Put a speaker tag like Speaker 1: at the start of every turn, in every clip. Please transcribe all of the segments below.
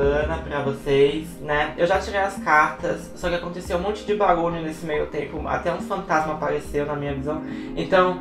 Speaker 1: semana pra vocês, né? Eu já tirei as cartas, só que aconteceu um monte de barulho nesse meio tempo, até um fantasma apareceu na minha visão. Então,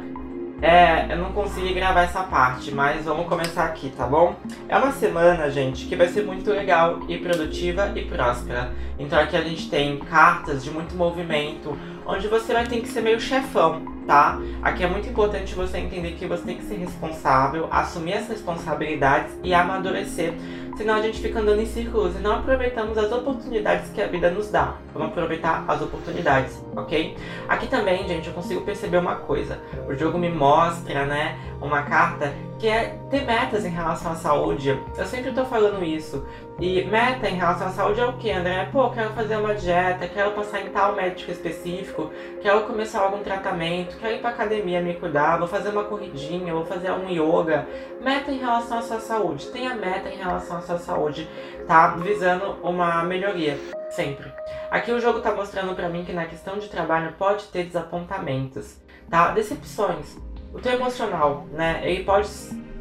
Speaker 1: é, eu não consegui gravar essa parte, mas vamos começar aqui, tá bom? É uma semana, gente, que vai ser muito legal e produtiva e próspera. Então aqui a gente tem cartas de muito movimento, onde você vai ter que ser meio chefão, tá? Aqui é muito importante você entender que você tem que ser responsável, assumir essas responsabilidades e amadurecer. Senão a gente fica andando em círculos e não aproveitamos as oportunidades que a vida nos dá. Vamos aproveitar as oportunidades, ok? Aqui também, gente, eu consigo perceber uma coisa. O jogo me mostra, né, uma carta que é ter metas em relação à saúde. Eu sempre tô falando isso. E meta em relação à saúde é o que, André? Pô, quero fazer uma dieta, quero passar em tal médico específico, quero começar algum tratamento, quero ir pra academia me cuidar, vou fazer uma corridinha, vou fazer um yoga. Meta em relação à sua saúde. Tenha meta em relação à sua saúde, tá? Visando uma melhoria. Sempre. Aqui o jogo tá mostrando para mim que na questão de trabalho pode ter desapontamentos, tá? Decepções o teu emocional, né? Ele pode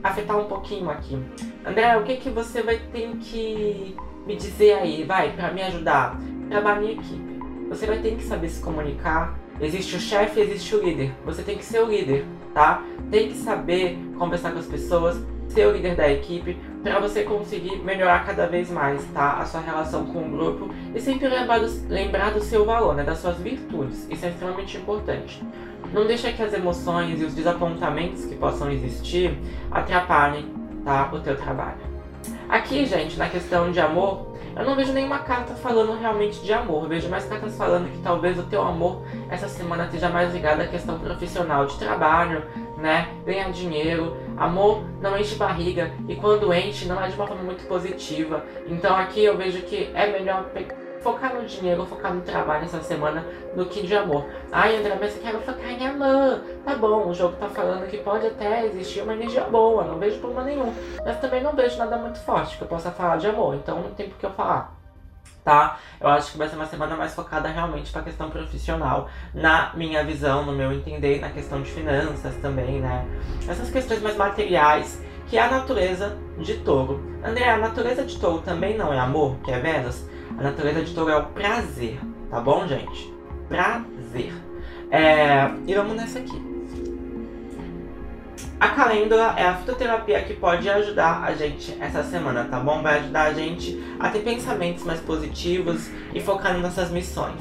Speaker 1: afetar um pouquinho aqui. André, o que que você vai ter que me dizer aí, vai, para me ajudar? Trabalhar em equipe. Você vai ter que saber se comunicar. Existe o chefe, existe o líder. Você tem que ser o líder, tá? Tem que saber conversar com as pessoas, ser o líder da equipe, para você conseguir melhorar cada vez mais, tá? A sua relação com o grupo e sempre lembrar do, lembrar do seu valor, né? Das suas virtudes. Isso é extremamente importante. Não deixa que as emoções e os desapontamentos que possam existir atrapalhem tá, o teu trabalho. Aqui, gente, na questão de amor, eu não vejo nenhuma carta falando realmente de amor. Eu vejo mais cartas falando que talvez o teu amor essa semana esteja mais ligado à questão profissional de trabalho, né? Ganhar dinheiro. Amor não enche barriga e quando enche não é de uma forma muito positiva. Então aqui eu vejo que é melhor focar no dinheiro, focar no trabalho essa semana do que de amor. Ai, André, mas eu quero focar em amor. Tá bom, o jogo tá falando que pode até existir uma energia boa, não vejo problema nenhum. Mas também não vejo nada muito forte que eu possa falar de amor, então não tem por que eu falar. Tá? Eu acho que vai ser uma semana mais focada realmente para a questão profissional, na minha visão, no meu entender, na questão de finanças também, né? Essas questões mais materiais, que é a natureza de touro. André, a natureza de touro também não é amor, que é Vênus? A natureza de touro é o prazer, tá bom, gente? Prazer. É, e vamos nessa aqui. A calêndula é a fitoterapia que pode ajudar a gente essa semana, tá bom? Vai ajudar a gente a ter pensamentos mais positivos e focar nas nossas missões.